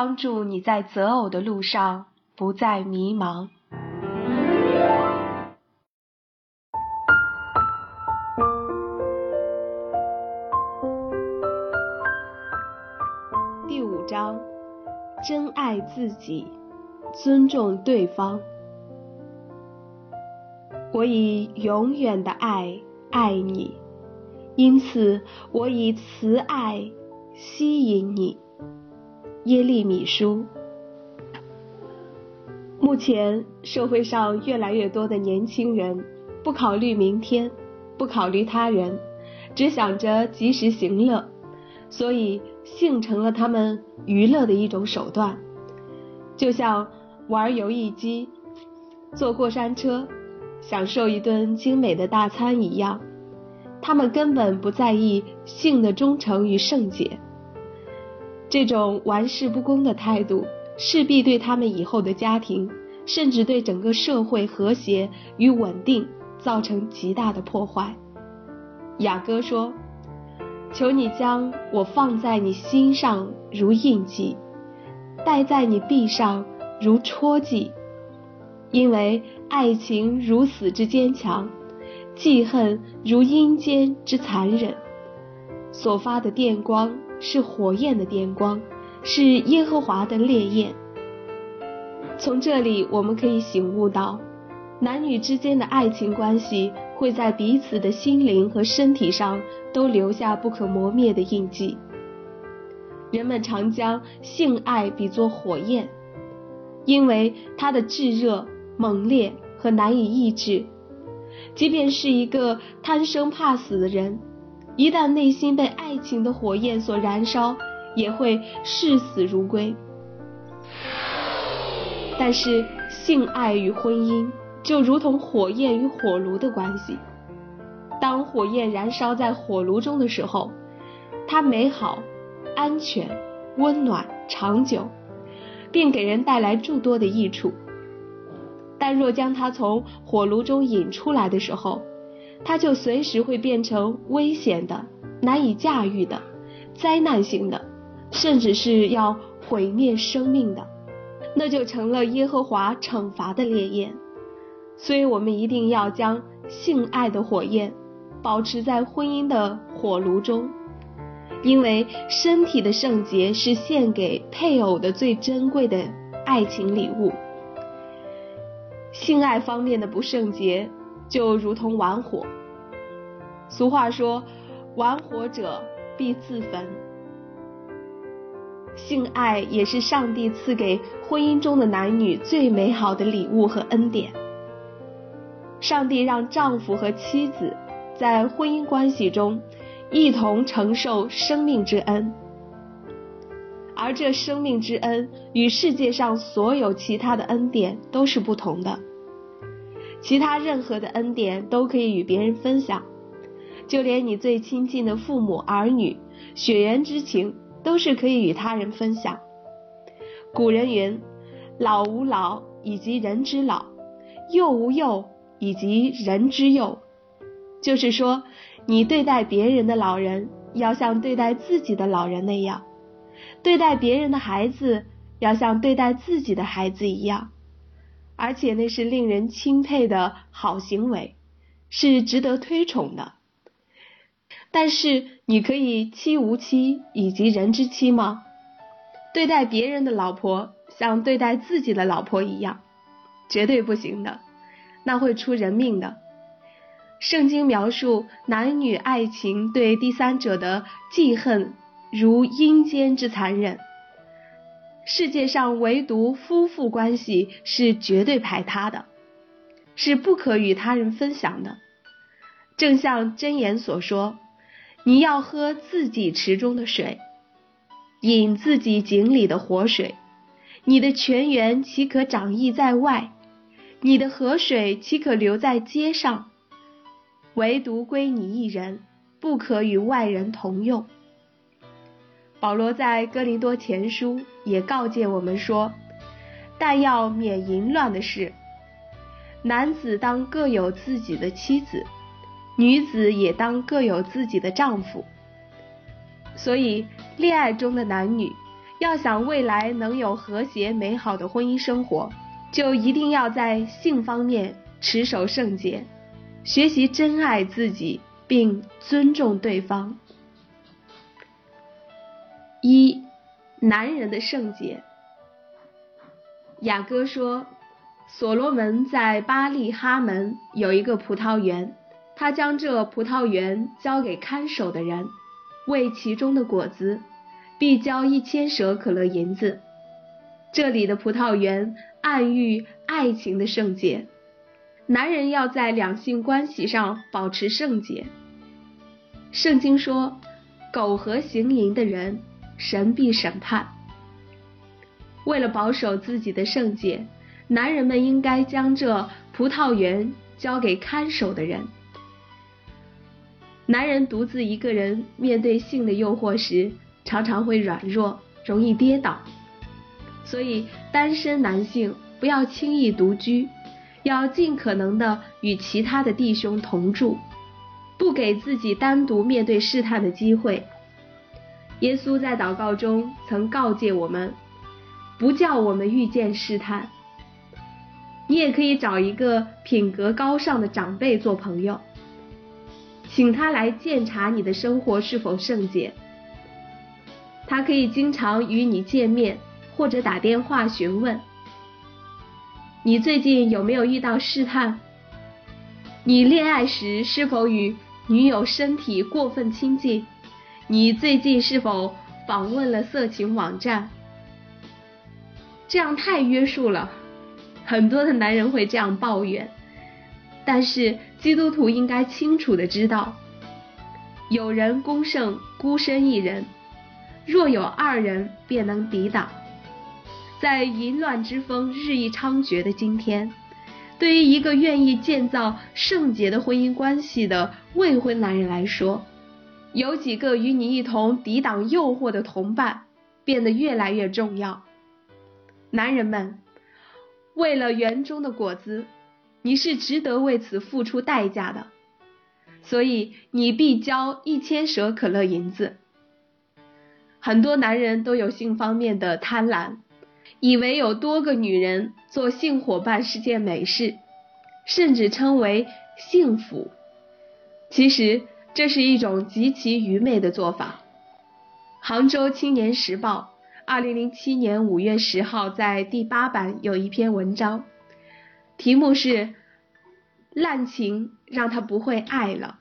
帮助你在择偶的路上不再迷茫。第五章：真爱自己，尊重对方。我以永远的爱爱你，因此我以慈爱吸引你。耶利米书。目前社会上越来越多的年轻人不考虑明天，不考虑他人，只想着及时行乐，所以性成了他们娱乐的一种手段，就像玩游戏机、坐过山车。享受一顿精美的大餐一样，他们根本不在意性的忠诚与圣洁。这种玩世不恭的态度，势必对他们以后的家庭，甚至对整个社会和谐与稳定造成极大的破坏。雅歌说：“求你将我放在你心上如印记，戴在你臂上如戳记。”因为爱情如死之坚强，记恨如阴间之残忍。所发的电光是火焰的电光，是耶和华的烈焰。从这里我们可以醒悟到，男女之间的爱情关系会在彼此的心灵和身体上都留下不可磨灭的印记。人们常将性爱比作火焰，因为它的炙热。猛烈和难以抑制，即便是一个贪生怕死的人，一旦内心被爱情的火焰所燃烧，也会视死如归。但是性爱与婚姻就如同火焰与火炉的关系，当火焰燃烧在火炉中的时候，它美好、安全、温暖、长久，并给人带来诸多的益处。但若将它从火炉中引出来的时候，它就随时会变成危险的、难以驾驭的、灾难性的，甚至是要毁灭生命的，那就成了耶和华惩罚的烈焰。所以，我们一定要将性爱的火焰保持在婚姻的火炉中，因为身体的圣洁是献给配偶的最珍贵的爱情礼物。性爱方面的不圣洁，就如同玩火。俗话说：“玩火者必自焚。”性爱也是上帝赐给婚姻中的男女最美好的礼物和恩典。上帝让丈夫和妻子在婚姻关系中一同承受生命之恩，而这生命之恩与世界上所有其他的恩典都是不同的。其他任何的恩典都可以与别人分享，就连你最亲近的父母、儿女、血缘之情，都是可以与他人分享。古人云：“老吾老以及人之老，幼吾幼以及人之幼。”就是说，你对待别人的老人，要像对待自己的老人那样；对待别人的孩子，要像对待自己的孩子一样。而且那是令人钦佩的好行为，是值得推崇的。但是你可以妻无妻以及人之妻吗？对待别人的老婆像对待自己的老婆一样，绝对不行的，那会出人命的。圣经描述男女爱情对第三者的记恨，如阴间之残忍。世界上唯独夫妇关系是绝对排他的，是不可与他人分享的。正像箴言所说：“你要喝自己池中的水，饮自己井里的活水。你的泉源岂可长溢在外？你的河水岂可留在街上？唯独归你一人，不可与外人同用。”保罗在哥林多前书也告诫我们说：“但要免淫乱的事，男子当各有自己的妻子，女子也当各有自己的丈夫。所以，恋爱中的男女要想未来能有和谐美好的婚姻生活，就一定要在性方面持守圣洁，学习珍爱自己并尊重对方。一，男人的圣洁。雅歌说，所罗门在巴利哈门有一个葡萄园，他将这葡萄园交给看守的人，为其中的果子。必交一千舍可乐银子。这里的葡萄园暗喻爱情的圣洁。男人要在两性关系上保持圣洁。圣经说，苟合行淫的人，神必审判。为了保守自己的圣洁，男人们应该将这葡萄园交给看守的人。男人独自一个人面对性的诱惑时，常常会软弱，容易跌倒，所以单身男性不要轻易独居，要尽可能的与其他的弟兄同住，不给自己单独面对试探的机会。耶稣在祷告中曾告诫我们，不叫我们遇见试探。你也可以找一个品格高尚的长辈做朋友，请他来鉴察你的生活是否圣洁。他可以经常与你见面，或者打电话询问你最近有没有遇到试探。你恋爱时是否与女友身体过分亲近？你最近是否访问了色情网站？这样太约束了，很多的男人会这样抱怨。但是基督徒应该清楚的知道，有人攻胜孤身一人。若有二人，便能抵挡。在淫乱之风日益猖獗的今天，对于一个愿意建造圣洁的婚姻关系的未婚男人来说，有几个与你一同抵挡诱惑的同伴，变得越来越重要。男人们，为了园中的果子，你是值得为此付出代价的，所以你必交一千舍可乐银子。很多男人都有性方面的贪婪，以为有多个女人做性伙伴是件美事，甚至称为幸福。其实这是一种极其愚昧的做法。杭州青年时报二零零七年五月十号在第八版有一篇文章，题目是《滥情让他不会爱了》。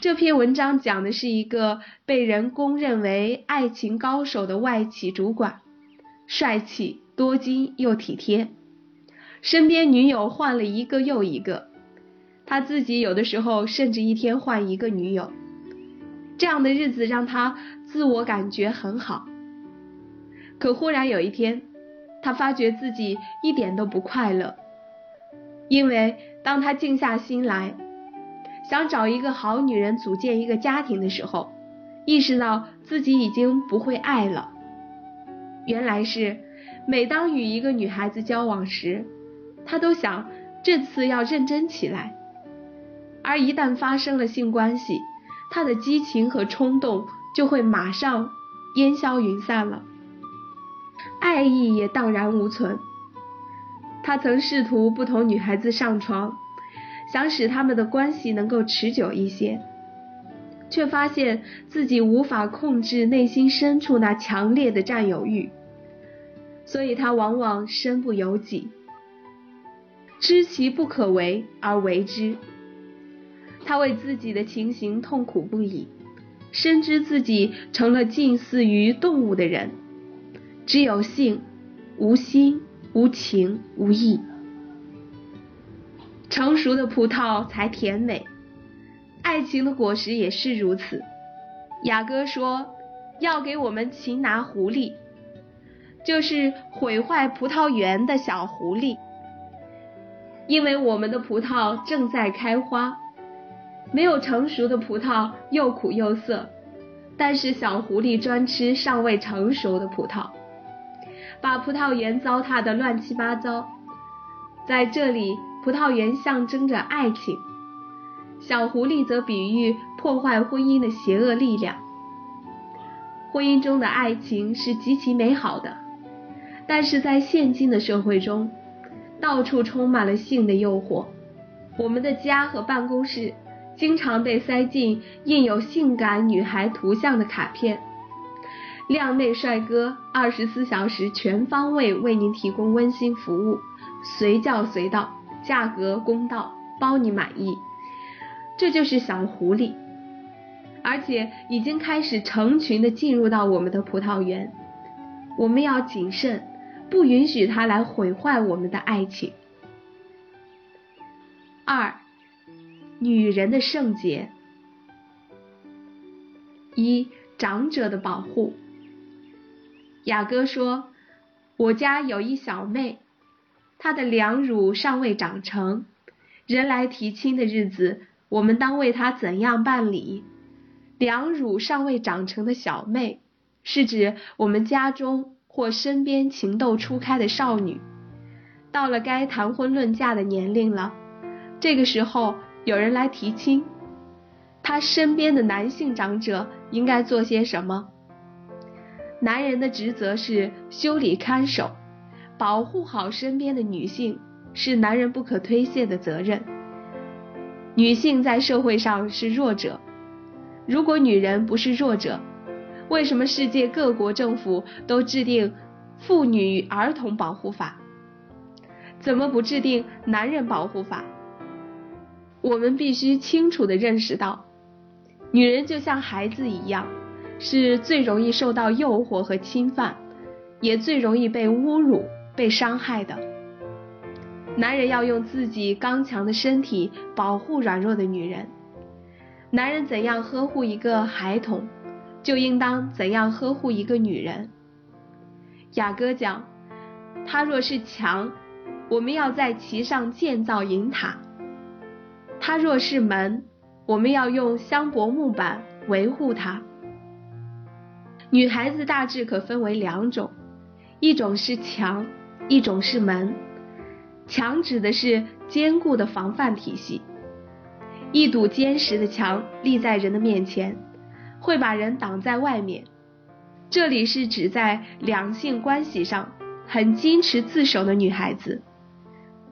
这篇文章讲的是一个被人公认为爱情高手的外企主管，帅气、多金又体贴，身边女友换了一个又一个，他自己有的时候甚至一天换一个女友，这样的日子让他自我感觉很好。可忽然有一天，他发觉自己一点都不快乐，因为当他静下心来。想找一个好女人组建一个家庭的时候，意识到自己已经不会爱了。原来是每当与一个女孩子交往时，他都想这次要认真起来，而一旦发生了性关系，他的激情和冲动就会马上烟消云散了，爱意也荡然无存。他曾试图不同女孩子上床。想使他们的关系能够持久一些，却发现自己无法控制内心深处那强烈的占有欲，所以他往往身不由己，知其不可为而为之。他为自己的情形痛苦不已，深知自己成了近似于动物的人，只有性，无心，无情，无义。成熟的葡萄才甜美，爱情的果实也是如此。雅歌说要给我们擒拿狐狸，就是毁坏葡萄园的小狐狸，因为我们的葡萄正在开花，没有成熟的葡萄又苦又涩，但是小狐狸专吃尚未成熟的葡萄，把葡萄园糟蹋的乱七八糟。在这里。葡萄园象征着爱情，小狐狸则比喻破坏婚姻的邪恶力量。婚姻中的爱情是极其美好的，但是在现今的社会中，到处充满了性的诱惑。我们的家和办公室经常被塞进印有性感女孩图像的卡片。靓妹帅哥，二十四小时全方位为您提供温馨服务，随叫随到，价格公道，包你满意。这就是小狐狸。而且已经开始成群的进入到我们的葡萄园，我们要谨慎，不允许它来毁坏我们的爱情。二，女人的圣洁。一，长者的保护。雅歌说：“我家有一小妹，她的两乳尚未长成，人来提亲的日子，我们当为她怎样办理？”两乳尚未长成的小妹，是指我们家中或身边情窦初开的少女，到了该谈婚论嫁的年龄了。这个时候有人来提亲，他身边的男性长者应该做些什么？男人的职责是修理看守，保护好身边的女性，是男人不可推卸的责任。女性在社会上是弱者。如果女人不是弱者，为什么世界各国政府都制定妇女儿童保护法？怎么不制定男人保护法？我们必须清楚的认识到，女人就像孩子一样，是最容易受到诱惑和侵犯，也最容易被侮辱、被伤害的。男人要用自己刚强的身体保护软弱的女人。男人怎样呵护一个孩童，就应当怎样呵护一个女人。雅歌讲，他若是强，我们要在其上建造银塔；他若是门，我们要用香柏木板维护它。女孩子大致可分为两种，一种是墙，一种是门。墙指的是坚固的防范体系。一堵坚实的墙立在人的面前，会把人挡在外面。这里是指在两性关系上很矜持自守的女孩子，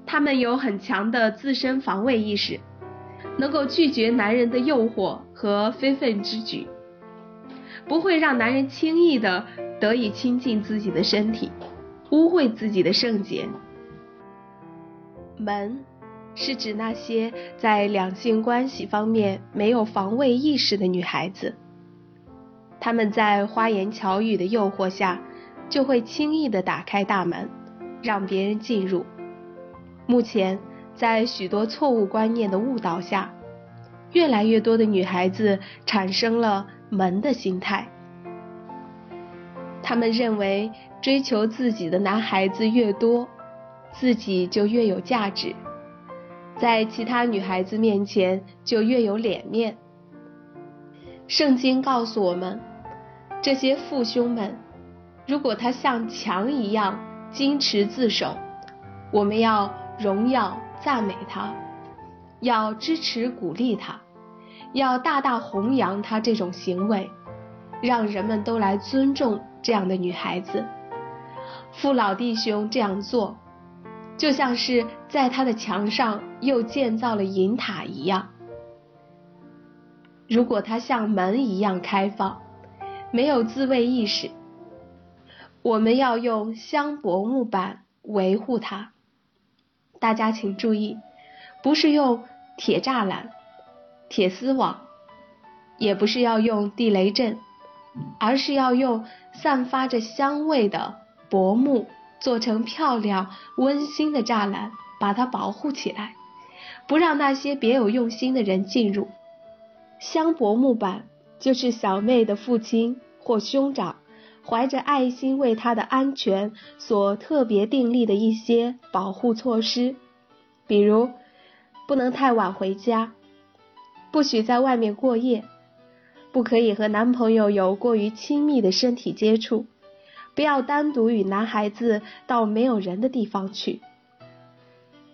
她们有很强的自身防卫意识，能够拒绝男人的诱惑和非分之举，不会让男人轻易的得以亲近自己的身体，污秽自己的圣洁。门。是指那些在两性关系方面没有防卫意识的女孩子，她们在花言巧语的诱惑下，就会轻易的打开大门，让别人进入。目前，在许多错误观念的误导下，越来越多的女孩子产生了门的心态，她们认为追求自己的男孩子越多，自己就越有价值。在其他女孩子面前就越有脸面。圣经告诉我们，这些父兄们，如果他像墙一样矜持自守，我们要荣耀赞美他，要支持鼓励他，要大大弘扬他这种行为，让人们都来尊重这样的女孩子。父老弟兄这样做。就像是在他的墙上又建造了银塔一样。如果他像门一样开放，没有自卫意识，我们要用香柏木板维护它。大家请注意，不是用铁栅栏、铁丝网，也不是要用地雷阵，而是要用散发着香味的薄木。做成漂亮温馨的栅栏，把它保护起来，不让那些别有用心的人进入。香柏木板就是小妹的父亲或兄长怀着爱心为她的安全所特别订立的一些保护措施，比如不能太晚回家，不许在外面过夜，不可以和男朋友有过于亲密的身体接触。不要单独与男孩子到没有人的地方去。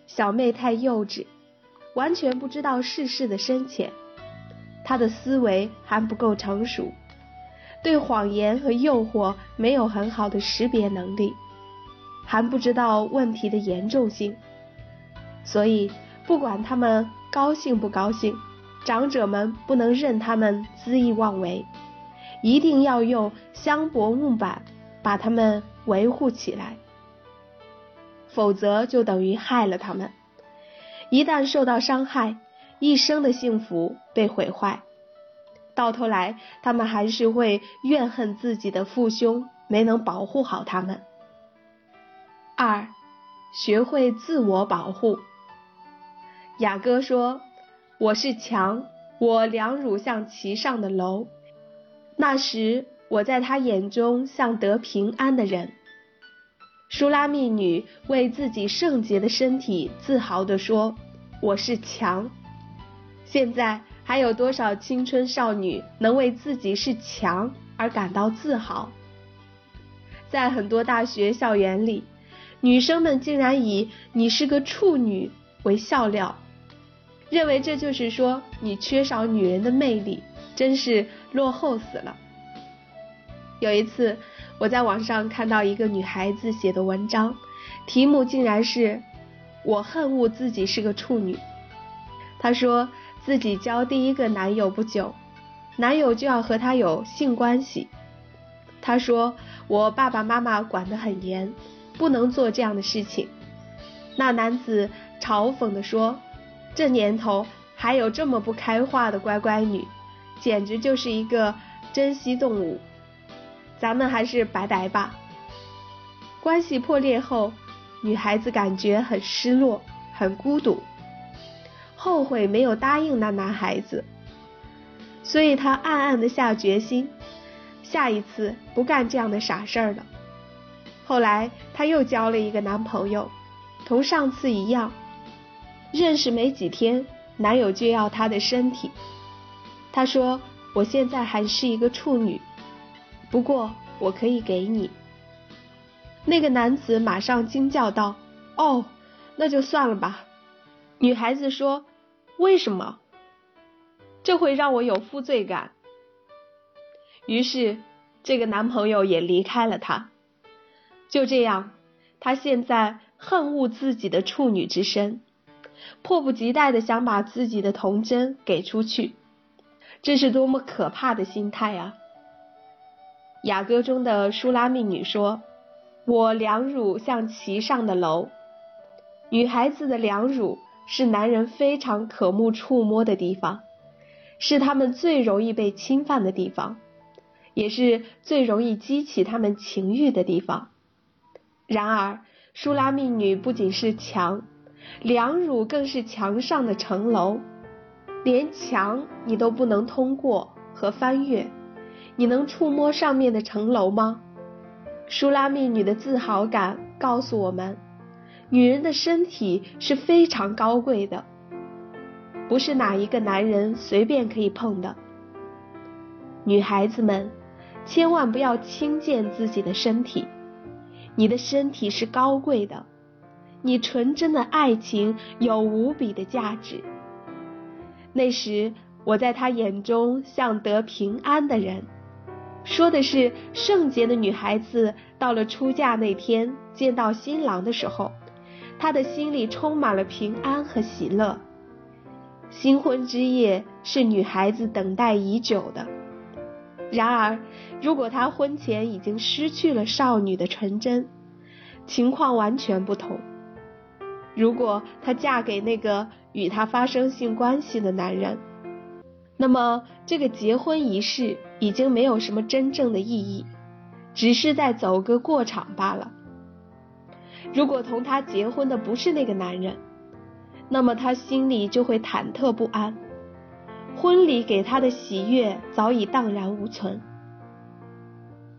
小妹太幼稚，完全不知道世事的深浅，她的思维还不够成熟。对谎言和诱惑没有很好的识别能力，还不知道问题的严重性，所以不管他们高兴不高兴，长者们不能任他们恣意妄为，一定要用香柏木板把他们维护起来，否则就等于害了他们。一旦受到伤害，一生的幸福被毁坏。到头来，他们还是会怨恨自己的父兄没能保护好他们。二，学会自我保护。雅歌说：“我是墙，我两乳像其上的楼。那时，我在他眼中像得平安的人。”舒拉密女为自己圣洁的身体自豪地说：“我是墙。”现在。还有多少青春少女能为自己是强而感到自豪？在很多大学校园里，女生们竟然以“你是个处女”为笑料，认为这就是说你缺少女人的魅力，真是落后死了。有一次，我在网上看到一个女孩子写的文章，题目竟然是“我恨恶自己是个处女”。她说。自己交第一个男友不久，男友就要和她有性关系。她说：“我爸爸妈妈管得很严，不能做这样的事情。”那男子嘲讽地说：“这年头还有这么不开化的乖乖女，简直就是一个珍稀动物。咱们还是拜拜吧。”关系破裂后，女孩子感觉很失落，很孤独。后悔没有答应那男孩子，所以他暗暗的下决心，下一次不干这样的傻事儿了。后来他又交了一个男朋友，同上次一样，认识没几天，男友就要她的身体。他说：“我现在还是一个处女，不过我可以给你。”那个男子马上惊叫道：“哦，那就算了吧。”女孩子说。为什么？这会让我有负罪感。于是，这个男朋友也离开了她。就这样，她现在恨恶自己的处女之身，迫不及待的想把自己的童贞给出去。这是多么可怕的心态啊！雅歌中的舒拉密女说：“我两乳像其上的楼。”女孩子的两乳。是男人非常渴慕触摸的地方，是他们最容易被侵犯的地方，也是最容易激起他们情欲的地方。然而，舒拉密女不仅是墙，两乳更是墙上的城楼，连墙你都不能通过和翻越，你能触摸上面的城楼吗？舒拉密女的自豪感告诉我们。女人的身体是非常高贵的，不是哪一个男人随便可以碰的。女孩子们，千万不要轻贱自己的身体，你的身体是高贵的，你纯真的爱情有无比的价值。那时我在他眼中像得平安的人，说的是圣洁的女孩子到了出嫁那天见到新郎的时候。他的心里充满了平安和喜乐。新婚之夜是女孩子等待已久的。然而，如果她婚前已经失去了少女的纯真，情况完全不同。如果她嫁给那个与她发生性关系的男人，那么这个结婚仪式已经没有什么真正的意义，只是在走个过场罢了。如果同他结婚的不是那个男人，那么他心里就会忐忑不安，婚礼给他的喜悦早已荡然无存。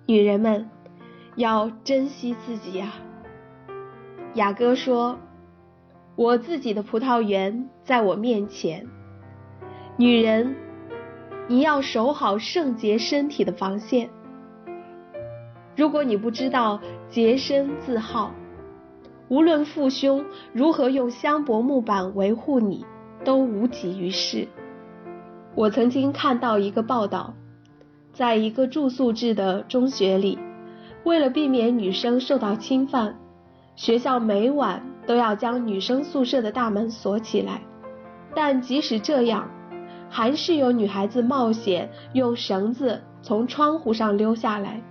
女人们要珍惜自己呀。雅歌说：“我自己的葡萄园在我面前。”女人，你要守好圣洁身体的防线。如果你不知道洁身自好，无论父兄如何用香柏木板维护你，都无济于事。我曾经看到一个报道，在一个住宿制的中学里，为了避免女生受到侵犯，学校每晚都要将女生宿舍的大门锁起来。但即使这样，还是有女孩子冒险用绳子从窗户上溜下来，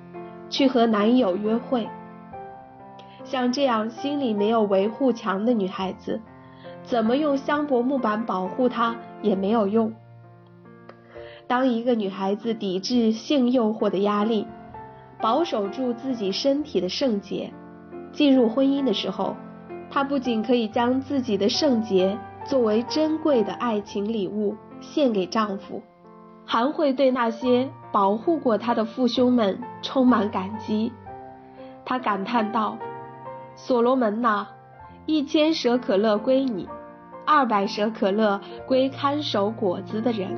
去和男友约会。像这样心里没有维护墙的女孩子，怎么用香柏木板保护她也没有用。当一个女孩子抵制性诱惑的压力，保守住自己身体的圣洁，进入婚姻的时候，她不仅可以将自己的圣洁作为珍贵的爱情礼物献给丈夫，还会对那些保护过她的父兄们充满感激。她感叹道：“所罗门呐，一千舍可乐归你，二百舍可乐归看守果子的人。”